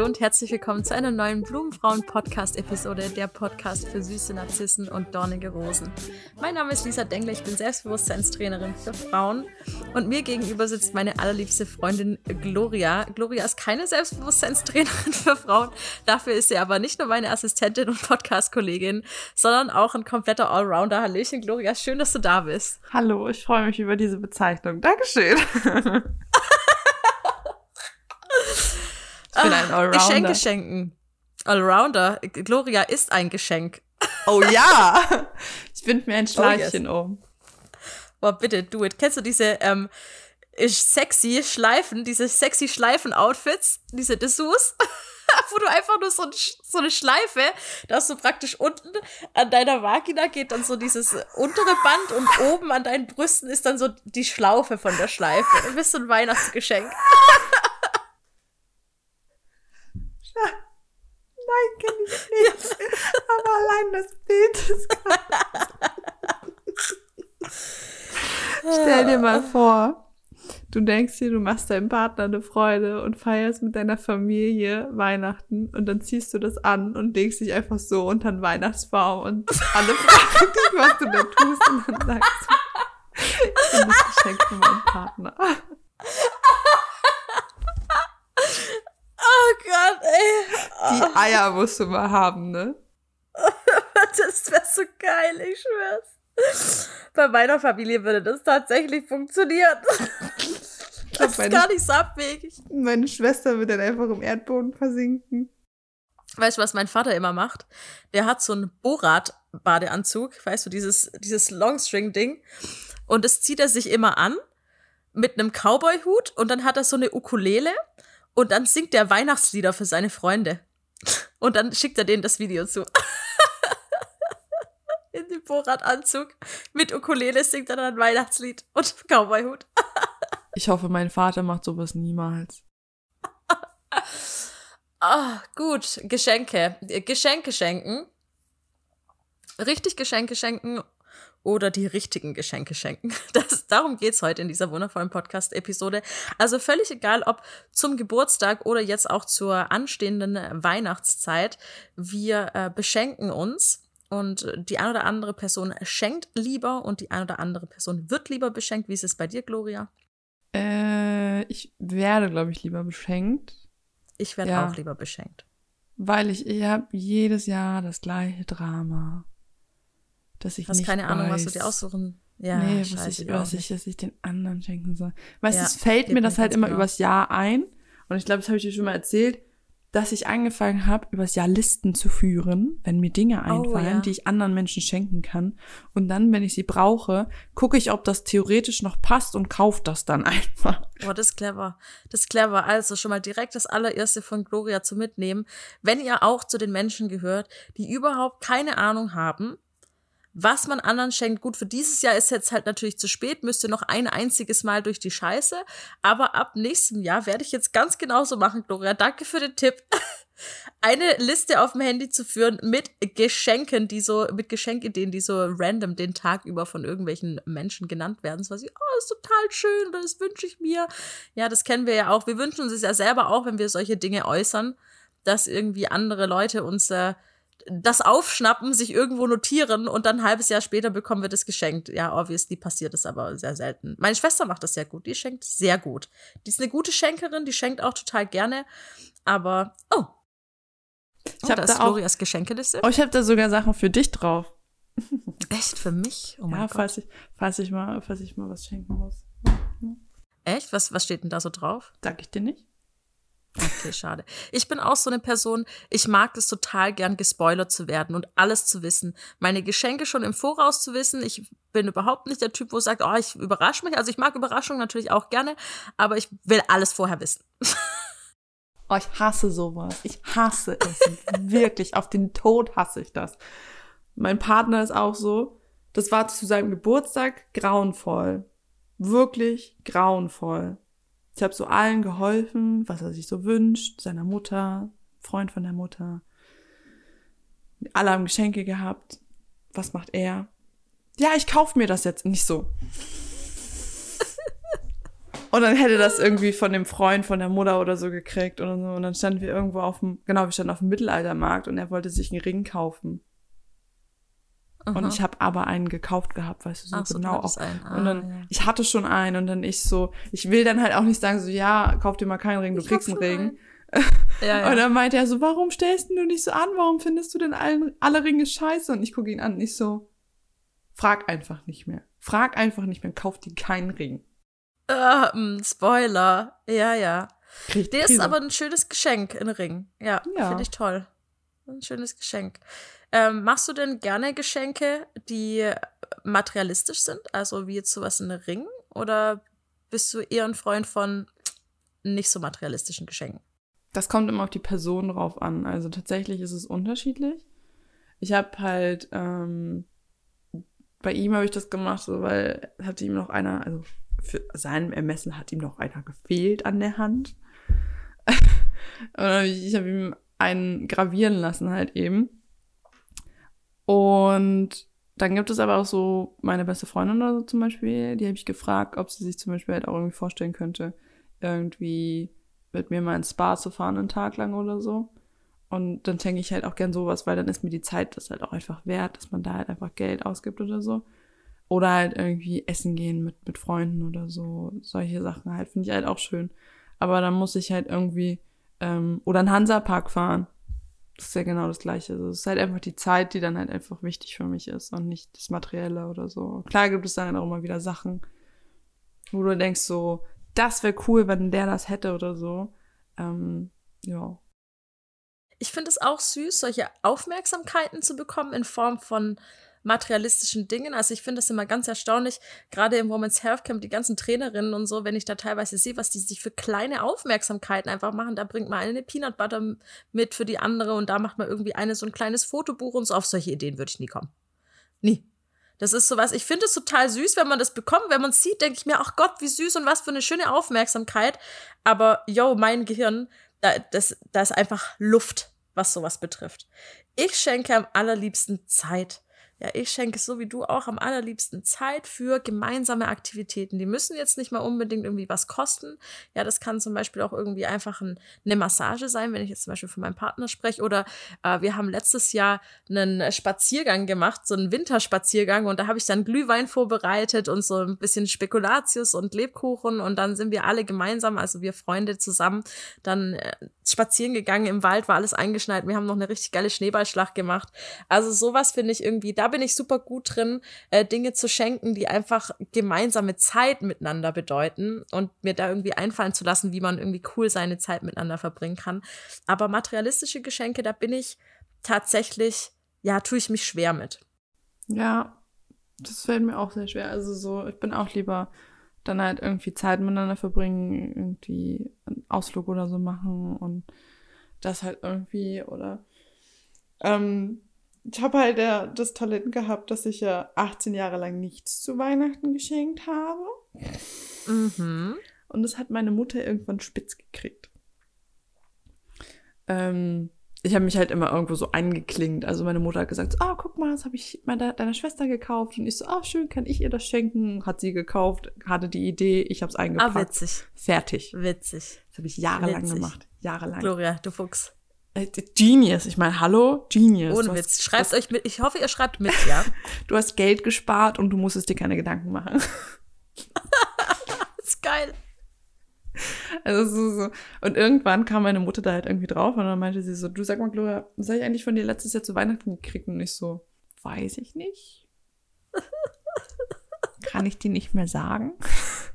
Hallo und herzlich willkommen zu einer neuen Blumenfrauen-Podcast-Episode, der Podcast für süße Narzissen und dornige Rosen. Mein Name ist Lisa Dengler, ich bin Selbstbewusstseinstrainerin für Frauen und mir gegenüber sitzt meine allerliebste Freundin Gloria. Gloria ist keine Selbstbewusstseinstrainerin für Frauen, dafür ist sie aber nicht nur meine Assistentin und Podcast-Kollegin, sondern auch ein kompletter Allrounder. Hallöchen, Gloria, schön, dass du da bist. Hallo, ich freue mich über diese Bezeichnung. Dankeschön. Ich bin ein Allrounder. Geschenke schenken. Allrounder. Gloria ist ein Geschenk. Oh ja. Ich bind mir ein Schleifchen oh yes. um. Boah, bitte, do it. Kennst du diese ähm, sexy Schleifen, diese sexy Schleifen-Outfits, diese Dessous? wo du einfach nur so, ein, so, eine Schleife, da hast du praktisch unten an deiner Vagina geht dann so dieses untere Band und oben an deinen Brüsten ist dann so die Schlaufe von der Schleife. Du bist so ein Weihnachtsgeschenk. Nein, kenne ich nicht. Aber allein das Bild ist Stell dir mal vor, du denkst dir, du machst deinem Partner eine Freude und feierst mit deiner Familie Weihnachten und dann ziehst du das an und legst dich einfach so unter den Weihnachtsbaum und alle fragen dich, was du da tust und dann sagst du, ich bin das Geschenk für meinen Partner. Oh Gott, ey. Die Eier musst du mal haben, ne? das wäre so geil, ich schwör's. Bei meiner Familie würde das tatsächlich funktionieren. Das ist gar nicht so abwegig. Meine Schwester wird dann einfach im Erdboden versinken. Weißt du, was mein Vater immer macht? Der hat so einen Borat-Badeanzug, weißt du, dieses, dieses Longstring-Ding. Und das zieht er sich immer an mit einem Cowboy-Hut und dann hat er so eine Ukulele und dann singt er Weihnachtslieder für seine Freunde. Und dann schickt er denen das Video zu. In dem Borat-Anzug. Mit Ukulele singt er dann ein Weihnachtslied und Cowboy-Hut. ich hoffe, mein Vater macht sowas niemals. Ah, gut. Geschenke. Geschenke schenken. Richtig Geschenke schenken oder die richtigen Geschenke schenken. Das, darum geht's heute in dieser wundervollen Podcast-Episode. Also völlig egal, ob zum Geburtstag oder jetzt auch zur anstehenden Weihnachtszeit, wir äh, beschenken uns. Und die eine oder andere Person schenkt lieber und die eine oder andere Person wird lieber beschenkt. Wie ist es bei dir, Gloria? Äh, ich werde, glaube ich, lieber beschenkt. Ich werde ja. auch lieber beschenkt. Weil ich, ich habe jedes Jahr das gleiche Drama dass ich Hast nicht keine weiß, Ahnung, was du dir aussuchen. Ja, nee, was ich, was ich, dass ich den anderen schenken soll. Weißt du, ja, es fällt mir das halt immer genau. übers Jahr ein. Und ich glaube, das habe ich dir schon mal erzählt, dass ich angefangen habe, übers Jahr Listen zu führen, wenn mir Dinge oh, einfallen, oh, ja. die ich anderen Menschen schenken kann. Und dann, wenn ich sie brauche, gucke ich, ob das theoretisch noch passt und kaufe das dann einfach. Boah, das ist clever. Das ist clever. Also schon mal direkt das allererste von Gloria zu mitnehmen. Wenn ihr auch zu den Menschen gehört, die überhaupt keine Ahnung haben, was man anderen schenkt. Gut, für dieses Jahr ist jetzt halt natürlich zu spät, müsste noch ein einziges Mal durch die Scheiße. Aber ab nächstem Jahr werde ich jetzt ganz genauso machen, Gloria. Danke für den Tipp. Eine Liste auf dem Handy zu führen mit Geschenken, die so, mit Geschenkideen, die so random den Tag über von irgendwelchen Menschen genannt werden. So was wie, oh, ist total schön das wünsche ich mir. Ja, das kennen wir ja auch. Wir wünschen uns es ja selber auch, wenn wir solche Dinge äußern, dass irgendwie andere Leute uns äh, das aufschnappen, sich irgendwo notieren und dann ein halbes Jahr später bekommen wir das geschenkt. Ja, obviously passiert es aber sehr selten. Meine Schwester macht das sehr gut. Die schenkt sehr gut. Die ist eine gute Schenkerin, die schenkt auch total gerne. Aber, oh. Ich oh, habe da, Glorias Geschenkeliste. Oh, ich habe da sogar Sachen für dich drauf. Echt? Für mich? Oh mein ja, Gott. Falls ich, falls, ich mal, falls ich mal was schenken muss. Echt? Was, was steht denn da so drauf? Sag ich dir nicht. Okay, schade. Ich bin auch so eine Person, ich mag es total gern, gespoilert zu werden und alles zu wissen. Meine Geschenke schon im Voraus zu wissen. Ich bin überhaupt nicht der Typ, wo sagt, oh, ich überrasche mich. Also ich mag Überraschungen natürlich auch gerne, aber ich will alles vorher wissen. Oh, ich hasse sowas. Ich hasse es. Wirklich. Auf den Tod hasse ich das. Mein Partner ist auch so. Das war zu seinem Geburtstag grauenvoll. Wirklich grauenvoll. Ich habe so allen geholfen, was er sich so wünscht, seiner Mutter, Freund von der Mutter. Alle haben Geschenke gehabt. Was macht er? Ja, ich kauf mir das jetzt nicht so. Und dann hätte das irgendwie von dem Freund von der Mutter oder so gekriegt so. Und dann standen wir irgendwo auf dem, genau, wir standen auf dem Mittelaltermarkt und er wollte sich einen Ring kaufen. Aha. Und ich habe aber einen gekauft gehabt, weißt du, so Ach so, genau. Auch. einen. und dann, Ah, ja. ich hatte schon einen und dann ich so, ich will dann halt auch nicht sagen so, ja, kauf dir mal keinen Ring, du Ich kriegst einen Ring. Ja, ja. Und dann meinte er so, warum stellst du dich so an? Warum findest du denn allen, alle Ringe scheiße? Und ich gucke ihn an und ich so, frag einfach nicht mehr. Frag einfach nicht mehr, kauf dir keinen Ring. Ah, mm, Spoiler. Ja, ja. Krieg Der ist aber ein schönes Geschenk, ein Ring. Ja, Ja. finde ich toll. Ein schönes Geschenk. Ähm, machst du denn gerne Geschenke, die materialistisch sind? Also wie jetzt sowas in einem Ring? Oder bist du eher ein Freund von nicht so materialistischen Geschenken? Das kommt immer auf die Person drauf an. Also tatsächlich ist es unterschiedlich. Ich habe halt, ähm, bei ihm habe ich das gemacht, so, weil hatte ihm noch einer, also für seinem Ermessen hat ihm noch einer gefehlt an der Hand. Und ich habe ihm einen gravieren lassen halt eben. Und dann gibt es aber auch so meine beste Freundin oder so zum Beispiel, die habe ich gefragt, ob sie sich zum Beispiel halt auch irgendwie vorstellen könnte, irgendwie mit mir mal ins Spa zu fahren einen Tag lang oder so. Und dann schenke ich halt auch gern sowas, weil dann ist mir die Zeit das halt auch einfach wert, dass man da halt einfach Geld ausgibt oder so. Oder halt irgendwie essen gehen mit, mit Freunden oder so. Solche Sachen halt finde ich halt auch schön. Aber dann muss ich halt irgendwie, ähm, oder einen Hansapark fahren. Das ist ja genau das Gleiche. Also es ist halt einfach die Zeit, die dann halt einfach wichtig für mich ist und nicht das Materielle oder so. Klar gibt es dann auch immer wieder Sachen, wo du denkst so, das wäre cool, wenn der das hätte oder so. Ähm, ja. Ich finde es auch süß, solche Aufmerksamkeiten zu bekommen in Form von materialistischen Dingen. Also ich finde das immer ganz erstaunlich, gerade im Women's Health Camp, die ganzen Trainerinnen und so, wenn ich da teilweise sehe, was die sich für kleine Aufmerksamkeiten einfach machen. Da bringt man eine Peanut Butter mit für die andere und da macht man irgendwie eine so ein kleines Fotobuch und so. Auf solche Ideen würde ich nie kommen. Nie. Das ist sowas, ich finde es total süß, wenn man das bekommt. Wenn man es sieht, denke ich mir, ach Gott, wie süß und was für eine schöne Aufmerksamkeit. Aber yo, mein Gehirn, da, das, da ist einfach Luft, was sowas betrifft. Ich schenke am allerliebsten Zeit. Ja, ich schenke so wie du auch am allerliebsten Zeit für gemeinsame Aktivitäten. Die müssen jetzt nicht mal unbedingt irgendwie was kosten. Ja, das kann zum Beispiel auch irgendwie einfach ein, eine Massage sein, wenn ich jetzt zum Beispiel von meinem Partner spreche. Oder äh, wir haben letztes Jahr einen Spaziergang gemacht, so einen Winterspaziergang. Und da habe ich dann Glühwein vorbereitet und so ein bisschen Spekulatius und Lebkuchen. Und dann sind wir alle gemeinsam, also wir Freunde zusammen, dann äh, spazieren gegangen im Wald, war alles eingeschneit. Wir haben noch eine richtig geile Schneeballschlacht gemacht. Also sowas finde ich irgendwie, da bin ich super gut drin, äh, Dinge zu schenken, die einfach gemeinsame Zeit miteinander bedeuten und mir da irgendwie einfallen zu lassen, wie man irgendwie cool seine Zeit miteinander verbringen kann. Aber materialistische Geschenke, da bin ich tatsächlich, ja, tue ich mich schwer mit. Ja, das fällt mir auch sehr schwer. Also so, ich bin auch lieber dann halt irgendwie Zeit miteinander verbringen, irgendwie einen Ausflug oder so machen und das halt irgendwie oder ähm, ich habe halt ja das Talent gehabt, dass ich ja 18 Jahre lang nichts zu Weihnachten geschenkt habe. Mhm. Und das hat meine Mutter irgendwann spitz gekriegt. Ähm, ich habe mich halt immer irgendwo so eingeklingt. Also meine Mutter hat gesagt, ah, guck mal, das habe ich meiner, deiner Schwester gekauft. Und ich so, ah, schön, kann ich ihr das schenken? Hat sie gekauft, hatte die Idee, ich habe es Ah, eingepackt. witzig. Fertig. Witzig. Das habe ich jahrelang Witzig. gemacht. Jahrelang. Gloria, du Fuchs. Äh, Genius. Ich meine, hallo, Genius. Ohne Witz. Hast, Schreibt euch mit. Ich hoffe, ihr schreibt mit, ja. du hast Geld gespart und du musstest dir keine Gedanken machen. Das ist geil. Also so, so. Und irgendwann kam meine Mutter da halt irgendwie drauf und dann meinte sie so, du sag mal, Gloria, was habe ich eigentlich von dir letztes Jahr zu Weihnachten gekriegt? Und ich so, weiß ich nicht. Kann ich dir nicht mehr sagen?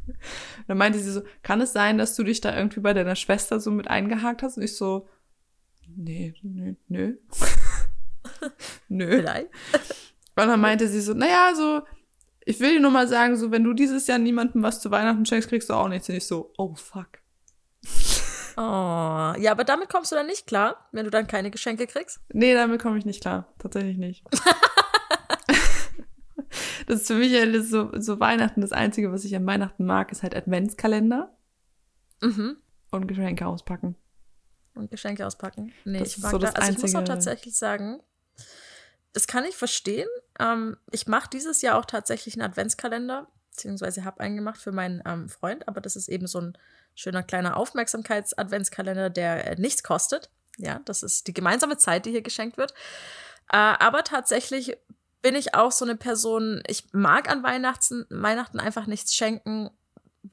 dann meinte sie so, kann es sein, dass du dich da irgendwie bei deiner Schwester so mit eingehakt hast? Und ich so, nee, nee, nö. nö. Vielleicht. Und dann meinte sie so, naja, so, ich will dir nur mal sagen, so, wenn du dieses Jahr niemandem was zu Weihnachten schenkst, kriegst du auch nichts. Und ich so, oh fuck. Oh. Ja, aber damit kommst du dann nicht klar, wenn du dann keine Geschenke kriegst. Nee, damit komme ich nicht klar. Tatsächlich nicht. das ist für mich halt so, so Weihnachten. Das Einzige, was ich an Weihnachten mag, ist halt Adventskalender Mhm. und Geschenke auspacken. Und Geschenke auspacken. Nee, Das ich mag so da, das also ich muss auch tatsächlich sagen, das kann ich verstehen. Ähm, ich mache dieses Jahr auch tatsächlich einen Adventskalender. beziehungsweise habe einen gemacht für meinen ähm, Freund, aber das ist eben so ein schöner kleiner Aufmerksamkeits-Adventskalender, der äh, nichts kostet. Ja, das ist die gemeinsame Zeit, die hier geschenkt wird. Äh, aber tatsächlich bin ich auch so eine Person, ich mag an Weihnachten, Weihnachten einfach nichts schenken,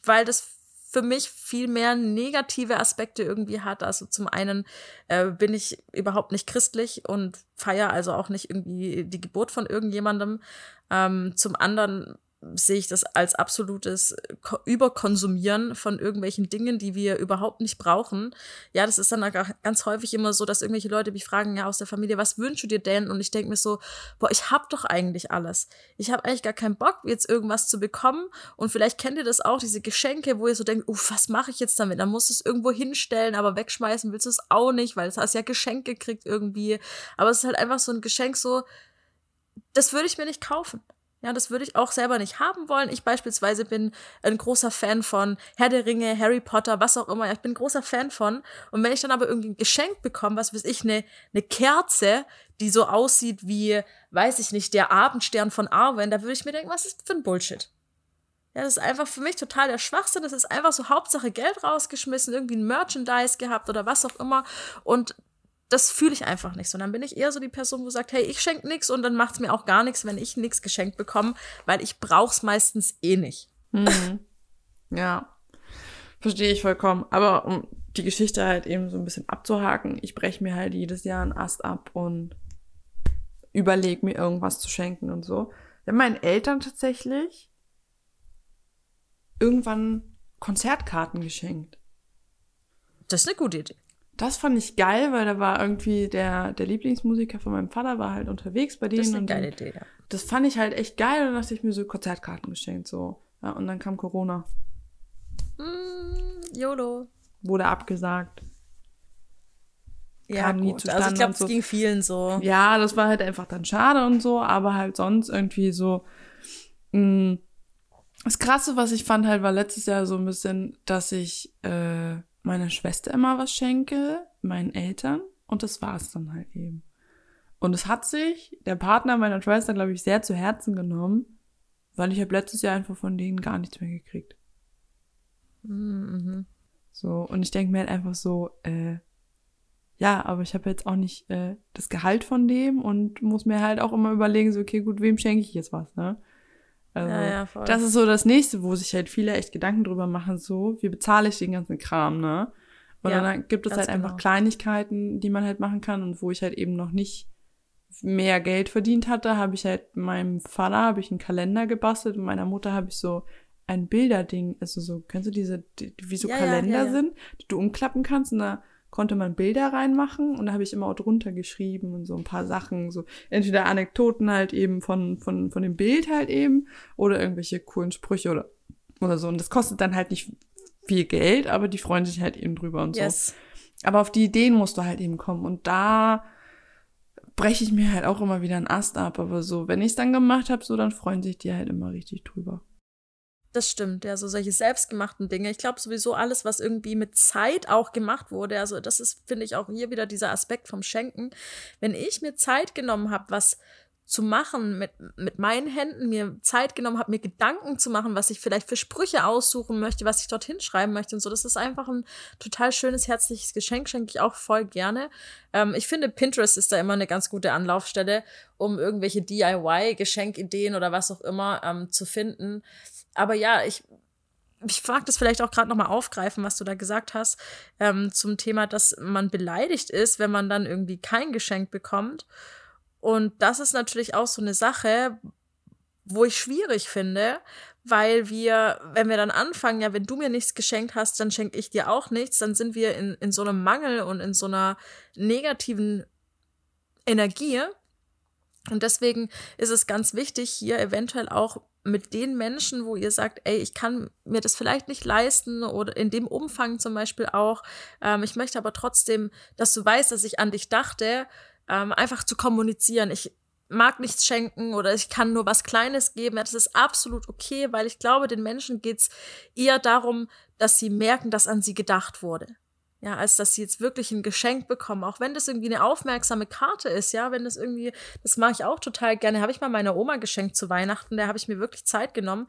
weil das für mich viel mehr negative Aspekte irgendwie hat. Also zum einen äh, bin ich überhaupt nicht christlich und feiere also auch nicht irgendwie die Geburt von irgendjemandem. Ähm, zum anderen sehe ich das als absolutes Überkonsumieren von irgendwelchen Dingen, die wir überhaupt nicht brauchen. Ja, das ist dann ganz häufig immer so, dass irgendwelche Leute mich fragen, ja, aus der Familie, was wünschst du dir denn? Und ich denke mir so, boah, ich hab doch eigentlich alles. Ich habe eigentlich gar keinen Bock, jetzt irgendwas zu bekommen. Und vielleicht kennt ihr das auch, diese Geschenke, wo ihr so denkt, uff, was mache ich jetzt damit? Dann musst du es irgendwo hinstellen, aber wegschmeißen willst du es auch nicht, weil es hast ja Geschenke gekriegt irgendwie. Aber es ist halt einfach so ein Geschenk so, das würde ich mir nicht kaufen. Ja, das würde ich auch selber nicht haben wollen. Ich beispielsweise bin ein großer Fan von Herr der Ringe, Harry Potter, was auch immer. Ich bin ein großer Fan von. Und wenn ich dann aber irgendwie ein Geschenk bekomme, was weiß ich, eine, eine Kerze, die so aussieht wie, weiß ich nicht, der Abendstern von Arwen, da würde ich mir denken, was ist für ein Bullshit? Ja, das ist einfach für mich total der Schwachsinn. Das ist einfach so Hauptsache Geld rausgeschmissen, irgendwie ein Merchandise gehabt oder was auch immer. Und das fühle ich einfach nicht. Sondern bin ich eher so die Person, wo sagt, hey, ich schenke nichts und dann macht es mir auch gar nichts, wenn ich nichts geschenkt bekomme, weil ich brauch's meistens eh nicht. Mhm. Ja, verstehe ich vollkommen. Aber um die Geschichte halt eben so ein bisschen abzuhaken, ich breche mir halt jedes Jahr einen Ast ab und überlege mir irgendwas zu schenken und so. Wir haben meinen Eltern tatsächlich irgendwann Konzertkarten geschenkt. Das ist eine gute Idee. Das fand ich geil, weil da war irgendwie der, der Lieblingsmusiker von meinem Vater war halt unterwegs bei denen. Das ist eine geile Idee, ja. Das fand ich halt echt geil und dann hatte ich mir so Konzertkarten geschenkt, so. Ja, und dann kam Corona. Mm, YOLO. Wurde abgesagt. Ja, kam gut. also ich glaube, es so. ging vielen so. Ja, das war halt einfach dann schade und so, aber halt sonst irgendwie so. Mh, mm, das Krasse, was ich fand halt, war letztes Jahr so ein bisschen, dass ich äh, meiner Schwester immer was schenke, meinen Eltern und das war es dann halt eben. Und es hat sich der Partner meiner Schwester, glaube ich, sehr zu Herzen genommen, weil ich habe letztes Jahr einfach von denen gar nichts mehr gekriegt. Mhm. So, und ich denke mir halt einfach so, äh, ja, aber ich habe jetzt auch nicht äh, das Gehalt von dem und muss mir halt auch immer überlegen, so, okay, gut, wem schenke ich jetzt was, ne? Also, ja, ja, das ist so das nächste, wo sich halt viele echt Gedanken drüber machen, so, wie bezahle ich den ganzen Kram, ne? Und ja, dann gibt es halt genau. einfach Kleinigkeiten, die man halt machen kann und wo ich halt eben noch nicht mehr Geld verdient hatte, habe ich halt meinem Vater habe ich einen Kalender gebastelt und meiner Mutter habe ich so ein Bilderding, also so, kennst du diese, die, wie so Kalender sind, die du umklappen kannst und da konnte man Bilder reinmachen und da habe ich immer auch drunter geschrieben und so ein paar Sachen, so entweder Anekdoten halt eben von, von, von dem Bild halt eben oder irgendwelche coolen Sprüche oder, oder so. Und das kostet dann halt nicht viel Geld, aber die freuen sich halt eben drüber und yes. so. Aber auf die Ideen musst du halt eben kommen und da breche ich mir halt auch immer wieder einen Ast ab, aber so, wenn ich es dann gemacht habe, so, dann freuen sich die halt immer richtig drüber. Das stimmt, ja, so solche selbstgemachten Dinge. Ich glaube sowieso alles, was irgendwie mit Zeit auch gemacht wurde. Also das ist, finde ich, auch hier wieder dieser Aspekt vom Schenken. Wenn ich mir Zeit genommen habe, was zu machen mit, mit meinen Händen, mir Zeit genommen habe, mir Gedanken zu machen, was ich vielleicht für Sprüche aussuchen möchte, was ich dorthin schreiben möchte und so. Das ist einfach ein total schönes, herzliches Geschenk, schenke ich auch voll gerne. Ähm, ich finde, Pinterest ist da immer eine ganz gute Anlaufstelle, um irgendwelche DIY-Geschenkideen oder was auch immer ähm, zu finden aber ja, ich, ich mag das vielleicht auch gerade nochmal aufgreifen, was du da gesagt hast, ähm, zum Thema, dass man beleidigt ist, wenn man dann irgendwie kein Geschenk bekommt. Und das ist natürlich auch so eine Sache, wo ich schwierig finde, weil wir, wenn wir dann anfangen, ja, wenn du mir nichts geschenkt hast, dann schenke ich dir auch nichts, dann sind wir in, in so einem Mangel und in so einer negativen Energie. Und deswegen ist es ganz wichtig, hier eventuell auch mit den Menschen, wo ihr sagt, ey, ich kann mir das vielleicht nicht leisten oder in dem Umfang zum Beispiel auch, ähm, ich möchte aber trotzdem, dass du weißt, dass ich an dich dachte, ähm, einfach zu kommunizieren. Ich mag nichts schenken oder ich kann nur was Kleines geben. Ja, das ist absolut okay, weil ich glaube, den Menschen geht's eher darum, dass sie merken, dass an sie gedacht wurde ja, als dass sie jetzt wirklich ein Geschenk bekommen, auch wenn das irgendwie eine aufmerksame Karte ist, ja, wenn das irgendwie, das mache ich auch total gerne, habe ich mal meiner Oma geschenkt zu Weihnachten, da habe ich mir wirklich Zeit genommen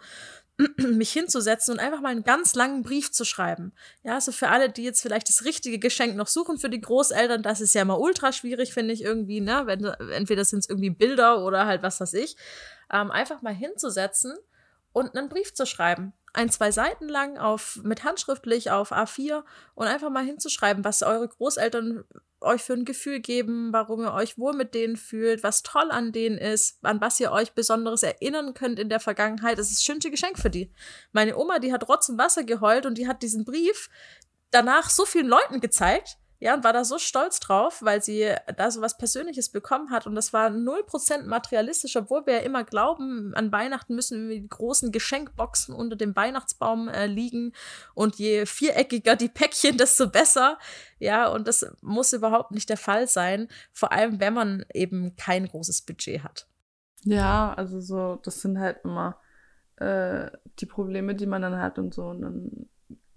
mich hinzusetzen und einfach mal einen ganz langen Brief zu schreiben. Ja, also für alle, die jetzt vielleicht das richtige Geschenk noch suchen für die Großeltern, das ist ja immer ultra schwierig, finde ich irgendwie, ne? Wenn, entweder sind es irgendwie Bilder oder halt was weiß ich. Ähm, einfach mal hinzusetzen und einen Brief zu schreiben. Ein, zwei Seiten lang auf, mit handschriftlich auf A4 und einfach mal hinzuschreiben, was eure Großeltern euch für ein Gefühl geben, warum ihr euch wohl mit denen fühlt, was toll an denen ist, an was ihr euch Besonderes erinnern könnt in der Vergangenheit. Das ist das schönste Geschenk für die. Meine Oma, die hat Rotz und Wasser geheult und die hat diesen Brief danach so vielen Leuten gezeigt, ja, und war da so stolz drauf, weil sie da so was Persönliches bekommen hat. Und das war 0% materialistisch, obwohl wir ja immer glauben, an Weihnachten müssen die großen Geschenkboxen unter dem Weihnachtsbaum äh, liegen. Und je viereckiger die Päckchen, desto besser. Ja, und das muss überhaupt nicht der Fall sein. Vor allem, wenn man eben kein großes Budget hat. Ja, also so, das sind halt immer äh, die Probleme, die man dann hat und so. Und dann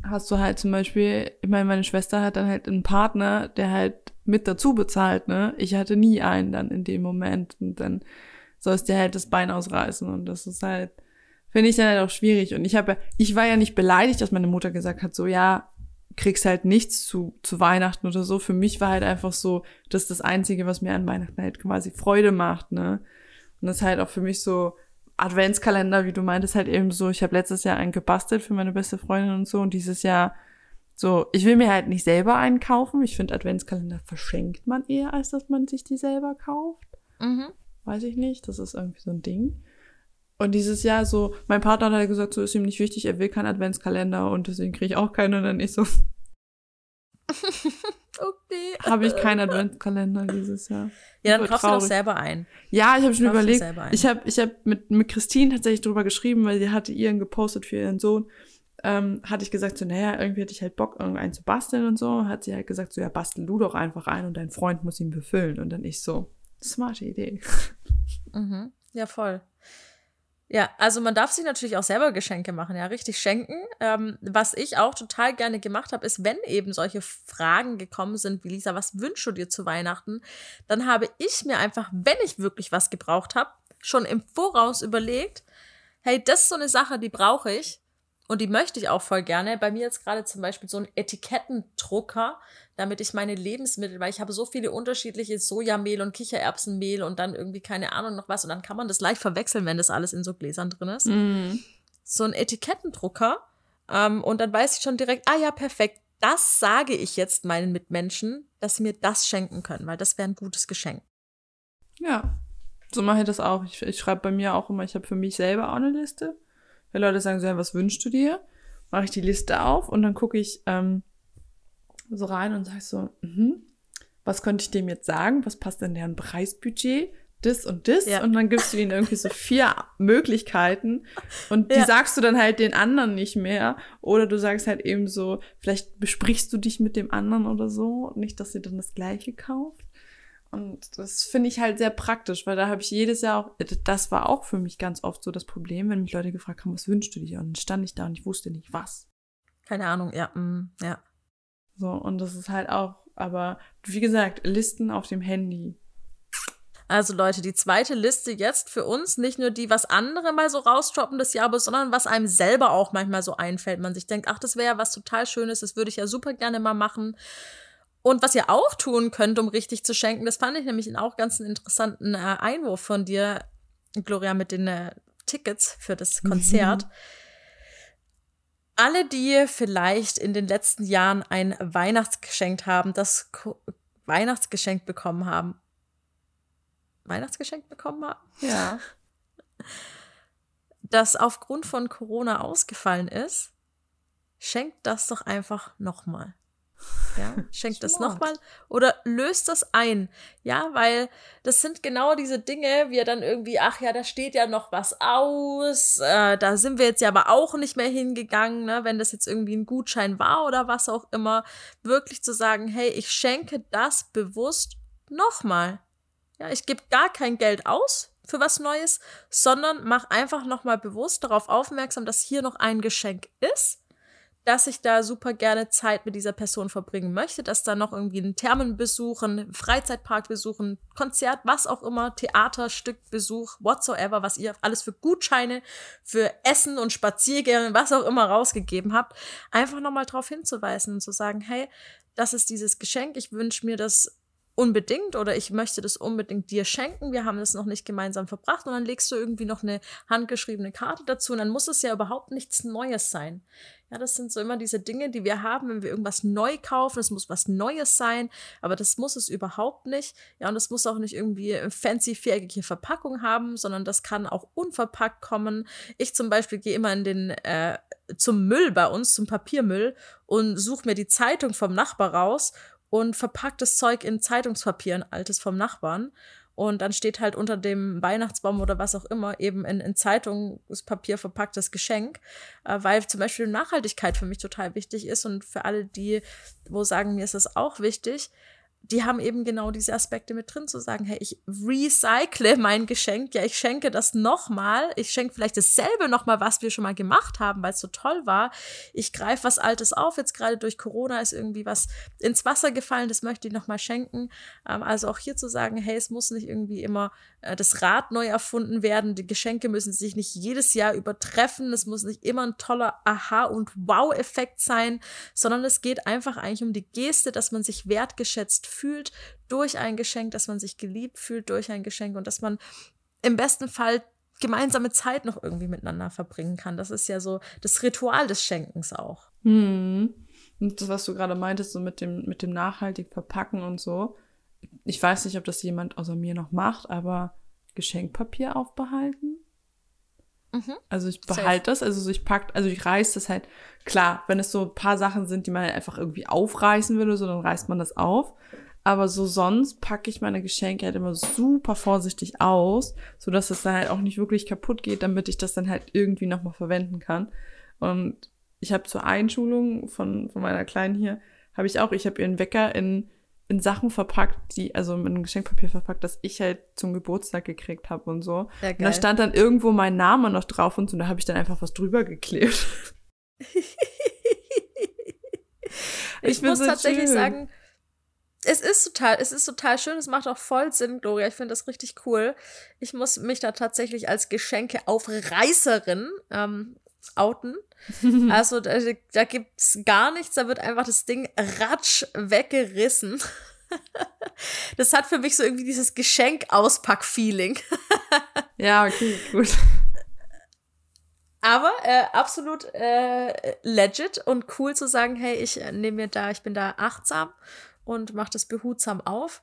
hast du halt zum Beispiel, ich meine, meine Schwester hat dann halt einen Partner, der halt mit dazu bezahlt, ne? Ich hatte nie einen dann in dem Moment und dann sollst dir halt das Bein ausreißen und das ist halt, finde ich dann halt auch schwierig und ich habe, ich war ja nicht beleidigt, dass meine Mutter gesagt hat, so ja, kriegst halt nichts zu, zu Weihnachten oder so. Für mich war halt einfach so, das ist das Einzige, was mir an Weihnachten halt quasi Freude macht, ne? Und das ist halt auch für mich so, Adventskalender, wie du meintest, halt eben so, ich habe letztes Jahr einen gebastelt für meine beste Freundin und so und dieses Jahr so, ich will mir halt nicht selber einen kaufen. Ich finde, Adventskalender verschenkt man eher, als dass man sich die selber kauft. Mhm. Weiß ich nicht, das ist irgendwie so ein Ding. Und dieses Jahr so, mein Partner hat halt gesagt, so ist ihm nicht wichtig, er will keinen Adventskalender und deswegen kriege ich auch keinen und dann ich so. okay. Habe ich keinen Adventskalender dieses Jahr. Ja, dann kaufst du doch selber ein. Ja, ich habe schon überlegt. Ich habe ich hab mit, mit Christine tatsächlich drüber geschrieben, weil sie hatte ihren gepostet für ihren Sohn. Ähm, hatte ich gesagt, so, naja, irgendwie hätte ich halt Bock, irgendeinen zu basteln und so. Hat sie halt gesagt, so, ja, bastel du doch einfach ein und dein Freund muss ihn befüllen. Und dann ich so, smarte Idee. Mhm. Ja, voll. Ja, also man darf sich natürlich auch selber Geschenke machen, ja, richtig schenken. Ähm, was ich auch total gerne gemacht habe, ist, wenn eben solche Fragen gekommen sind, wie Lisa, was wünschst du dir zu Weihnachten? Dann habe ich mir einfach, wenn ich wirklich was gebraucht habe, schon im Voraus überlegt, hey, das ist so eine Sache, die brauche ich. Und die möchte ich auch voll gerne. Bei mir jetzt gerade zum Beispiel so ein Etikettendrucker, damit ich meine Lebensmittel, weil ich habe so viele unterschiedliche Sojamehl und Kichererbsenmehl und dann irgendwie keine Ahnung noch was. Und dann kann man das leicht verwechseln, wenn das alles in so Gläsern drin ist. Mm. So ein Etikettendrucker. Ähm, und dann weiß ich schon direkt, ah ja, perfekt. Das sage ich jetzt meinen Mitmenschen, dass sie mir das schenken können, weil das wäre ein gutes Geschenk. Ja, so mache ich das auch. Ich, ich schreibe bei mir auch immer, ich habe für mich selber auch eine Liste wenn Leute sagen so, ja, was wünschst du dir? Mache ich die Liste auf und dann gucke ich ähm, so rein und sage so, mhm, was könnte ich dem jetzt sagen? Was passt in deren Preisbudget? Das und das. Ja. Und dann gibst du ihnen irgendwie so vier Möglichkeiten und die ja. sagst du dann halt den anderen nicht mehr. Oder du sagst halt eben so, vielleicht besprichst du dich mit dem anderen oder so. Nicht, dass sie dann das Gleiche kauft. Und das finde ich halt sehr praktisch, weil da habe ich jedes Jahr auch, das war auch für mich ganz oft so das Problem, wenn mich Leute gefragt haben, was wünschst du dir? Und dann stand ich da und ich wusste nicht, was. Keine Ahnung, ja, mm, ja. So, und das ist halt auch, aber wie gesagt, Listen auf dem Handy. Also Leute, die zweite Liste jetzt für uns, nicht nur die, was andere mal so rausdroppen das Jahr, sondern was einem selber auch manchmal so einfällt. Man sich denkt, ach, das wäre ja was total Schönes, das würde ich ja super gerne mal machen. Und was ihr auch tun könnt, um richtig zu schenken, das fand ich nämlich auch ganz einen interessanten äh, Einwurf von dir, Gloria, mit den äh, Tickets für das Konzert. Mhm. Alle, die vielleicht in den letzten Jahren ein Weihnachtsgeschenk haben, das Ko Weihnachtsgeschenk bekommen haben. Weihnachtsgeschenk bekommen haben? Ja. Das aufgrund von Corona ausgefallen ist, schenkt das doch einfach nochmal. Ja, schenkt das nochmal oder löst das ein. Ja, weil das sind genau diese Dinge, wie er dann irgendwie, ach ja, da steht ja noch was aus, äh, da sind wir jetzt ja aber auch nicht mehr hingegangen, ne, wenn das jetzt irgendwie ein Gutschein war oder was auch immer, wirklich zu sagen, hey, ich schenke das bewusst nochmal. Ja, ich gebe gar kein Geld aus für was Neues, sondern mach einfach nochmal bewusst darauf aufmerksam, dass hier noch ein Geschenk ist dass ich da super gerne Zeit mit dieser Person verbringen möchte, dass da noch irgendwie einen Thermenbesuch, einen Freizeitparkbesuch, ein Konzert, was auch immer, Theaterstückbesuch, whatsoever, was ihr alles für Gutscheine, für Essen und Spaziergänge, was auch immer rausgegeben habt, einfach nochmal drauf hinzuweisen und zu sagen, hey, das ist dieses Geschenk, ich wünsche mir das unbedingt oder ich möchte das unbedingt dir schenken, wir haben das noch nicht gemeinsam verbracht. Und dann legst du irgendwie noch eine handgeschriebene Karte dazu. Und dann muss es ja überhaupt nichts Neues sein. Ja, das sind so immer diese Dinge, die wir haben, wenn wir irgendwas neu kaufen. Es muss was Neues sein, aber das muss es überhaupt nicht. Ja, und es muss auch nicht irgendwie fancy viereckige Verpackung haben, sondern das kann auch unverpackt kommen. Ich zum Beispiel gehe immer in den äh, zum Müll bei uns, zum Papiermüll und suche mir die Zeitung vom Nachbar raus und verpackt das Zeug in Zeitungspapier, ein altes vom Nachbarn. Und dann steht halt unter dem Weihnachtsbaum oder was auch immer eben in, in Zeitungspapier verpacktes Geschenk, äh, weil zum Beispiel Nachhaltigkeit für mich total wichtig ist und für alle, die, wo sagen, mir ist das auch wichtig, die haben eben genau diese Aspekte mit drin, zu sagen, hey, ich recycle mein Geschenk, ja, ich schenke das nochmal, ich schenke vielleicht dasselbe nochmal, was wir schon mal gemacht haben, weil es so toll war. Ich greife was Altes auf, jetzt gerade durch Corona ist irgendwie was ins Wasser gefallen, das möchte ich nochmal schenken. Ähm, also auch hier zu sagen, hey, es muss nicht irgendwie immer äh, das Rad neu erfunden werden, die Geschenke müssen sich nicht jedes Jahr übertreffen, es muss nicht immer ein toller Aha- und Wow-Effekt sein, sondern es geht einfach eigentlich um die Geste, dass man sich wertgeschätzt fühlt durch ein Geschenk, dass man sich geliebt fühlt durch ein Geschenk und dass man im besten Fall gemeinsame Zeit noch irgendwie miteinander verbringen kann. Das ist ja so das Ritual des Schenkens auch. Hm. Und das, was du gerade meintest, so mit dem, mit dem nachhaltig verpacken und so. Ich weiß nicht, ob das jemand außer mir noch macht, aber Geschenkpapier aufbehalten. Mhm. Also ich behalte das, also ich pack, also ich reiß das halt, klar, wenn es so ein paar Sachen sind, die man halt einfach irgendwie aufreißen will oder so, dann reißt man das auf. Aber so sonst packe ich meine Geschenke halt immer super vorsichtig aus, so dass es dann halt auch nicht wirklich kaputt geht, damit ich das dann halt irgendwie nochmal verwenden kann. Und ich habe zur Einschulung von, von meiner Kleinen hier, habe ich auch, ich habe ihren Wecker in, in Sachen verpackt, die, also einem Geschenkpapier verpackt, das ich halt zum Geburtstag gekriegt habe und so. Ja, und da stand dann irgendwo mein Name noch drauf und so, und da habe ich dann einfach was drüber geklebt. ich, ich muss so tatsächlich schön. sagen, es ist total, es ist total schön, es macht auch voll Sinn, Gloria. Ich finde das richtig cool. Ich muss mich da tatsächlich als Geschenkeaufreißerin ähm, outen. also da, da gibt's gar nichts, da wird einfach das Ding ratsch weggerissen. das hat für mich so irgendwie dieses Geschenk-Auspack-Feeling. ja, okay, gut. Aber äh, absolut äh, legit und cool zu sagen, hey, ich äh, nehme mir da, ich bin da achtsam und macht es behutsam auf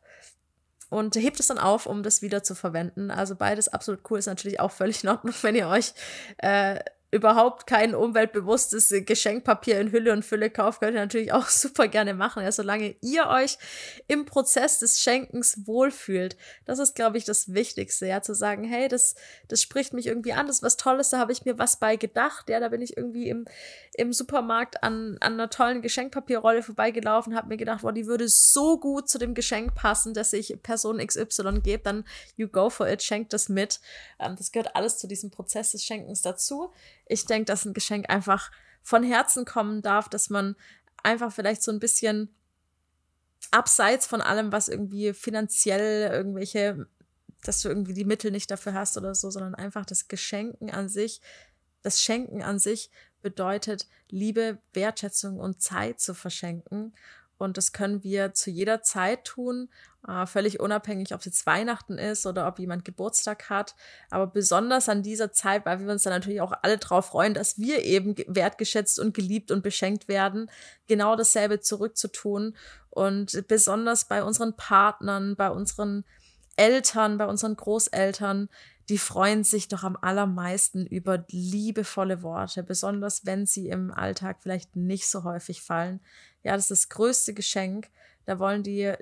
und hebt es dann auf, um das wieder zu verwenden. Also beides absolut cool ist natürlich auch völlig in Ordnung, wenn ihr euch äh, überhaupt kein umweltbewusstes Geschenkpapier in Hülle und Fülle kauft, könnt ihr natürlich auch super gerne machen, ja, solange ihr euch im Prozess des Schenkens wohlfühlt. Das ist, glaube ich, das Wichtigste, ja, zu sagen, hey, das, das spricht mich irgendwie an, das ist was Tolles, da habe ich mir was bei gedacht, ja, da bin ich irgendwie im, im Supermarkt an, an einer tollen Geschenkpapierrolle vorbeigelaufen, habe mir gedacht, boah, die würde so gut zu dem Geschenk passen, dass ich Person XY gebe, dann you go for it, schenkt das mit. Ähm, das gehört alles zu diesem Prozess des Schenkens dazu ich denke, dass ein Geschenk einfach von Herzen kommen darf, dass man einfach vielleicht so ein bisschen abseits von allem, was irgendwie finanziell irgendwelche, dass du irgendwie die Mittel nicht dafür hast oder so, sondern einfach das Geschenken an sich, das Schenken an sich bedeutet, Liebe, Wertschätzung und Zeit zu verschenken. Und das können wir zu jeder Zeit tun, äh, völlig unabhängig, ob es jetzt Weihnachten ist oder ob jemand Geburtstag hat. Aber besonders an dieser Zeit, weil wir uns dann natürlich auch alle darauf freuen, dass wir eben wertgeschätzt und geliebt und beschenkt werden, genau dasselbe zurückzutun. Und besonders bei unseren Partnern, bei unseren Eltern, bei unseren Großeltern, die freuen sich doch am allermeisten über liebevolle Worte, besonders wenn sie im Alltag vielleicht nicht so häufig fallen. Ja, das ist das größte Geschenk. Da wollen die,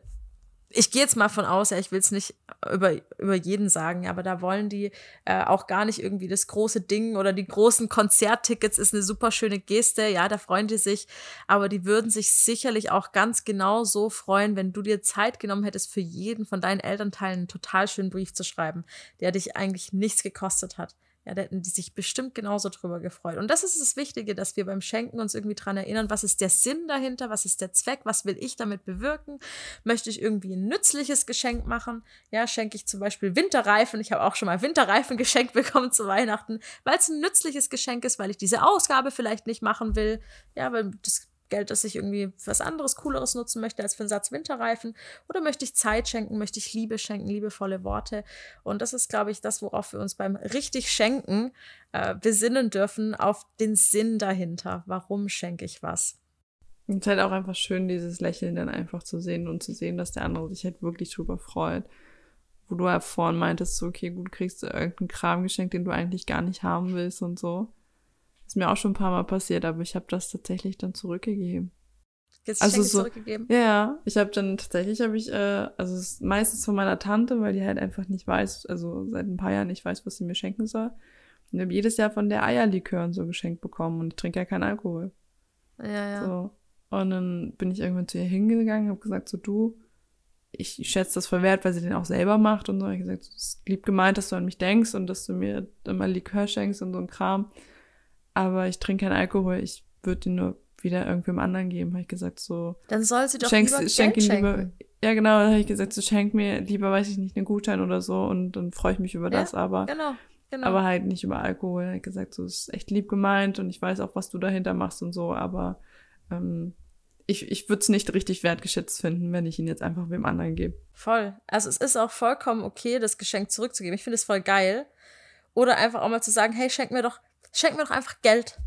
ich gehe jetzt mal von aus, ja, ich will es nicht über, über jeden sagen, aber da wollen die äh, auch gar nicht irgendwie das große Ding oder die großen Konzerttickets ist eine super schöne Geste, ja, da freuen die sich, aber die würden sich sicherlich auch ganz genau so freuen, wenn du dir Zeit genommen hättest, für jeden von deinen Elternteilen einen total schönen Brief zu schreiben, der dich eigentlich nichts gekostet hat Ja, da hätten die sich bestimmt genauso drüber gefreut. Und das ist das Wichtige, dass wir beim Schenken uns irgendwie dran erinnern, was ist der Sinn dahinter, was ist der Zweck, was will ich damit bewirken? Möchte ich irgendwie ein nützliches Geschenk machen? Ja, schenke ich zum Beispiel Winterreifen. Ich habe auch schon mal Winterreifen geschenkt bekommen zu Weihnachten, weil es ein nützliches Geschenk ist, weil ich diese Ausgabe vielleicht nicht machen will. Ja, weil das Geld, das ich irgendwie was anderes, Cooleres nutzen möchte als für einen Satz Winterreifen? Oder möchte ich Zeit schenken? Möchte ich Liebe schenken, liebevolle Worte? Und das ist, glaube ich, das, worauf wir uns beim richtig Schenken äh, besinnen dürfen, auf den Sinn dahinter. Warum schenke ich was? Es ist halt auch einfach schön, dieses Lächeln dann einfach zu sehen und zu sehen, dass der andere sich halt wirklich drüber freut. Wo du ja vorhin meintest, so, okay, gut, kriegst du irgendeinen Kram geschenkt, den du eigentlich gar nicht haben willst und so. Ist mir auch schon ein paar Mal passiert, aber ich habe das tatsächlich dann zurückgegeben. Jetzt also so, zurückgegeben? Ja, ich habe dann tatsächlich habe ich, äh, also es ist meistens von meiner Tante, weil die halt einfach nicht weiß, also seit ein paar Jahren nicht weiß, was sie mir schenken soll. Und ich habe jedes Jahr von der Eierlikör und so geschenkt bekommen und ich trinke ja keinen Alkohol. Ja, ja. So. Und dann bin ich irgendwann zu ihr hingegangen, habe gesagt, so du, ich schätze das verwehrt, weil sie den auch selber macht und so. Ich habe gesagt, es ist lieb gemeint, dass du an mich denkst und dass du mir immer Likör schenkst und so ein Kram aber ich trinke keinen Alkohol, ich würde ihn nur wieder irgendwem anderen geben, habe ich gesagt, so. Dann soll sie doch schenkst, lieber schenk Geld ihn lieber, Ja, genau, habe ich gesagt, so schenk mir lieber, weiß ich nicht, einen Gutschein oder so und dann freue ich mich über ja, das, aber. Genau. Genau. Aber halt nicht über Alkohol. Ich gesagt, so ist echt lieb gemeint und ich weiß auch, was du dahinter machst und so, aber ähm, ich, ich würde es nicht richtig wertgeschätzt finden, wenn ich ihn jetzt einfach wem anderen gebe. Voll. Also es ist auch vollkommen okay, das Geschenk zurückzugeben. Ich finde es voll geil. Oder einfach auch mal zu sagen, hey, schenk mir doch schenk mir doch einfach Geld.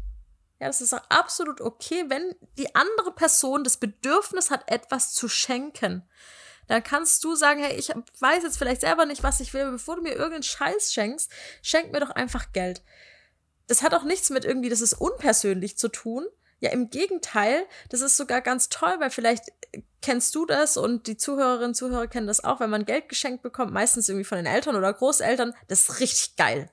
Ja, das ist auch absolut okay, wenn die andere Person das Bedürfnis hat, etwas zu schenken. Dann kannst du sagen, hey, ich weiß jetzt vielleicht selber nicht, was ich will, bevor du mir irgendeinen Scheiß schenkst, schenk mir doch einfach Geld. Das hat auch nichts mit irgendwie, das ist unpersönlich zu tun. Ja, im Gegenteil, das ist sogar ganz toll, weil vielleicht kennst du das und die Zuhörerinnen und Zuhörer kennen das auch, wenn man Geld geschenkt bekommt, meistens irgendwie von den Eltern oder Großeltern, das ist richtig geil.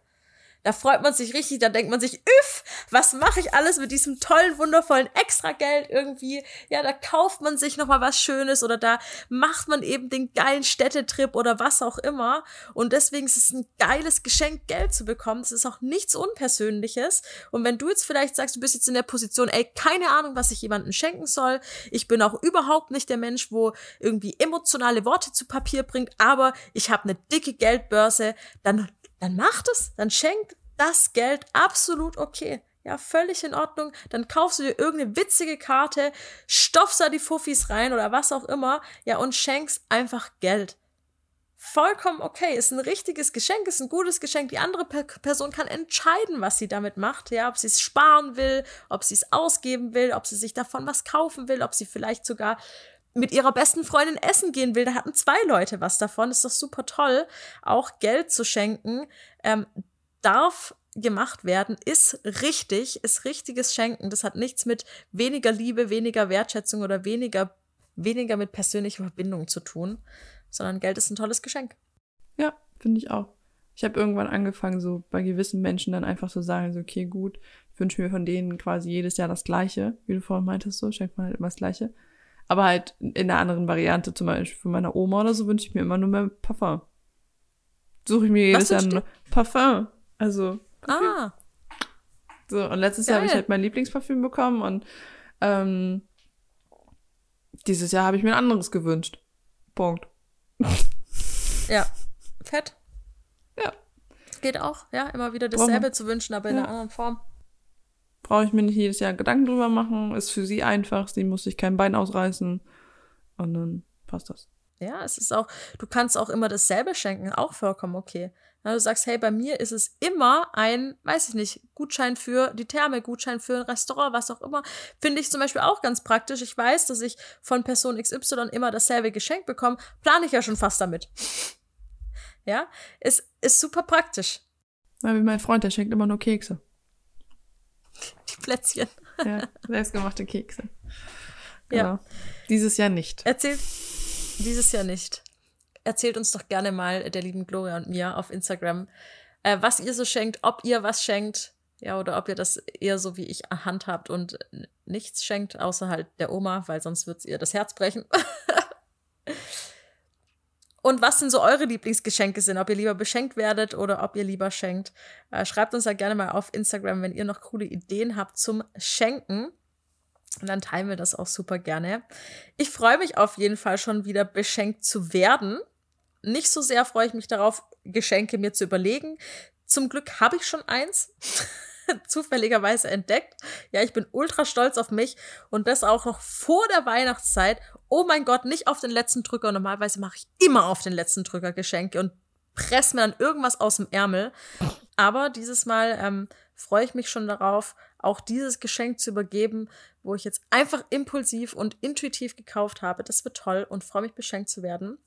Da freut man sich richtig, da denkt man sich, üff, was mache ich alles mit diesem tollen, wundervollen Extrageld irgendwie? Ja, da kauft man sich nochmal was Schönes oder da macht man eben den geilen Städtetrip oder was auch immer. Und deswegen ist es ein geiles Geschenk, Geld zu bekommen. Es ist auch nichts Unpersönliches. Und wenn du jetzt vielleicht sagst, du bist jetzt in der Position, ey, keine Ahnung, was ich jemandem schenken soll. Ich bin auch überhaupt nicht der Mensch, wo irgendwie emotionale Worte zu Papier bringt, aber ich habe eine dicke Geldbörse, dann dann macht es, dann schenkt das Geld absolut okay. Ja, völlig in Ordnung. Dann kaufst du dir irgendeine witzige Karte, stopfst da die Fuffis rein oder was auch immer, ja, und schenkst einfach Geld. Vollkommen okay, ist ein richtiges Geschenk, ist ein gutes Geschenk. Die andere Person kann entscheiden, was sie damit macht. Ja, ob sie es sparen will, ob sie es ausgeben will, ob sie sich davon was kaufen will, ob sie vielleicht sogar mit ihrer besten Freundin essen gehen will, da hatten zwei Leute was davon. Ist doch super toll, auch Geld zu schenken. Ähm, darf gemacht werden, ist richtig, ist richtiges Schenken. Das hat nichts mit weniger Liebe, weniger Wertschätzung oder weniger, weniger mit persönlicher Verbindung zu tun, sondern Geld ist ein tolles Geschenk. Ja, finde ich auch. Ich habe irgendwann angefangen, so bei gewissen Menschen dann einfach zu so sagen, so, okay, gut, ich wünsche mir von denen quasi jedes Jahr das Gleiche, wie du vorhin meintest, so, schenkt man halt immer das Gleiche. Aber halt in einer anderen Variante, zum Beispiel von meiner Oma oder so, wünsche ich mir immer nur mehr Parfum. Suche ich mir jedes Jahr ein Parfum. Also. Parfüm. Ah. So, und letztes Geil. Jahr habe ich halt mein Lieblingsparfüm bekommen und ähm, dieses Jahr habe ich mir ein anderes gewünscht. Punkt. Ja. Fett. Ja. Geht auch, ja, immer wieder dasselbe zu wünschen, aber in ja. einer anderen Form brauche ich mir nicht jedes Jahr Gedanken drüber machen. Ist für sie einfach. Sie muss sich kein Bein ausreißen. Und dann passt das. Ja, es ist auch, du kannst auch immer dasselbe schenken, auch vollkommen okay. Na, du sagst, hey, bei mir ist es immer ein, weiß ich nicht, Gutschein für die Therme, Gutschein für ein Restaurant, was auch immer. Finde ich zum Beispiel auch ganz praktisch. Ich weiß, dass ich von Person XY immer dasselbe Geschenk bekomme, plane ich ja schon fast damit. ja, es ist super praktisch. Ja, wie mein Freund, der schenkt immer nur Kekse. Die Plätzchen. Ja, selbstgemachte Kekse. Genau. Ja. Dieses Jahr nicht. Erzählt dieses Jahr nicht. Erzählt uns doch gerne mal der lieben Gloria und mir auf Instagram, äh, was ihr so schenkt, ob ihr was schenkt, ja, oder ob ihr das eher so wie ich handhabt und nichts schenkt, außer halt der Oma, weil sonst wird ihr das Herz brechen. und was denn so eure Lieblingsgeschenke sind, ob ihr lieber beschenkt werdet oder ob ihr lieber schenkt. Äh, schreibt uns da gerne mal auf Instagram, wenn ihr noch coole Ideen habt zum Schenken. Und dann teilen wir das auch super gerne. Ich freue mich auf jeden Fall schon wieder beschenkt zu werden. Nicht so sehr freue ich mich darauf, Geschenke mir zu überlegen. Zum Glück habe ich schon eins. zufälligerweise entdeckt. Ja, ich bin ultra stolz auf mich und das auch noch vor der Weihnachtszeit. Oh mein Gott, nicht auf den letzten Drücker. Normalerweise mache ich immer auf den letzten Drücker Geschenke und presse mir dann irgendwas aus dem Ärmel. Aber dieses Mal ähm, freue ich mich schon darauf, auch dieses Geschenk zu übergeben, wo ich jetzt einfach impulsiv und intuitiv gekauft habe. Das wird toll und freue mich, beschenkt zu werden.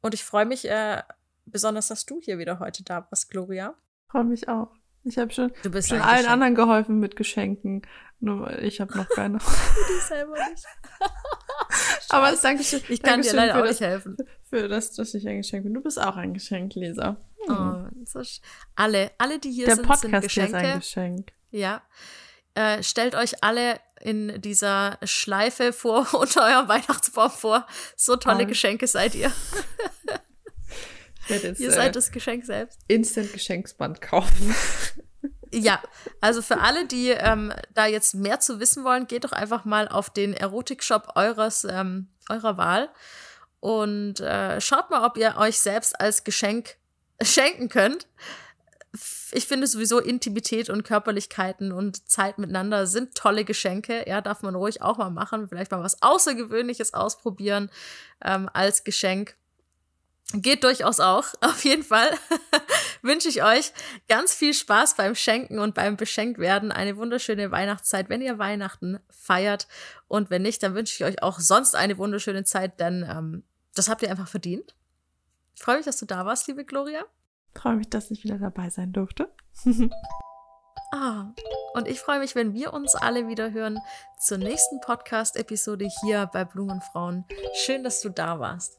Und ich freue mich äh, besonders, dass du hier wieder heute da warst, Gloria. Freue mich auch. Ich habe schon, schon allen anderen geholfen mit Geschenken. Nur ich habe noch keine. die selber nicht. Aber das Dankeschön. Ich kann dir leider auch nicht helfen. Für das, dass ich ein Geschenk bin. Du bist auch ein Geschenk, Lisa. Hm. Oh, so alle, alle, die hier Der sind, Podcast sind Geschenke. Ist ein Geschenk. Ja. Äh, stellt euch alle in dieser Schleife vor, unter eurem Weihnachtsbaum vor. So tolle Geschenke seid ihr. Jetzt, Ihr seid äh, das Geschenk selbst. Instant Geschenksband kaufen. Ja, also für alle, die ähm, da jetzt mehr zu wissen wollen, geht doch einfach mal auf den Erotikshop eures, ähm, eurer Wahl und äh, schaut mal, ob ihr euch selbst als Geschenk schenken könnt. Ich finde sowieso Intimität und Körperlichkeiten und Zeit miteinander sind tolle Geschenke. Ja, darf man ruhig auch mal machen. Vielleicht mal was Außergewöhnliches ausprobieren ähm, als Geschenk. Geht durchaus auch. Auf jeden Fall wünsche ich euch ganz viel Spaß beim Schenken und beim Beschenktwerden. Eine wunderschöne Weihnachtszeit, wenn ihr Weihnachten feiert. Und wenn nicht, dann wünsche ich euch auch sonst eine wunderschöne Zeit, denn ähm, das habt ihr einfach verdient. Ich freue mich, dass du da warst, liebe Gloria. Ich freue mich, dass ich wieder dabei sein durfte. ah, und ich freue mich, wenn wir uns alle wieder hören zur nächsten Podcast-Episode hier bei Blumenfrauen. Schön, dass du da warst.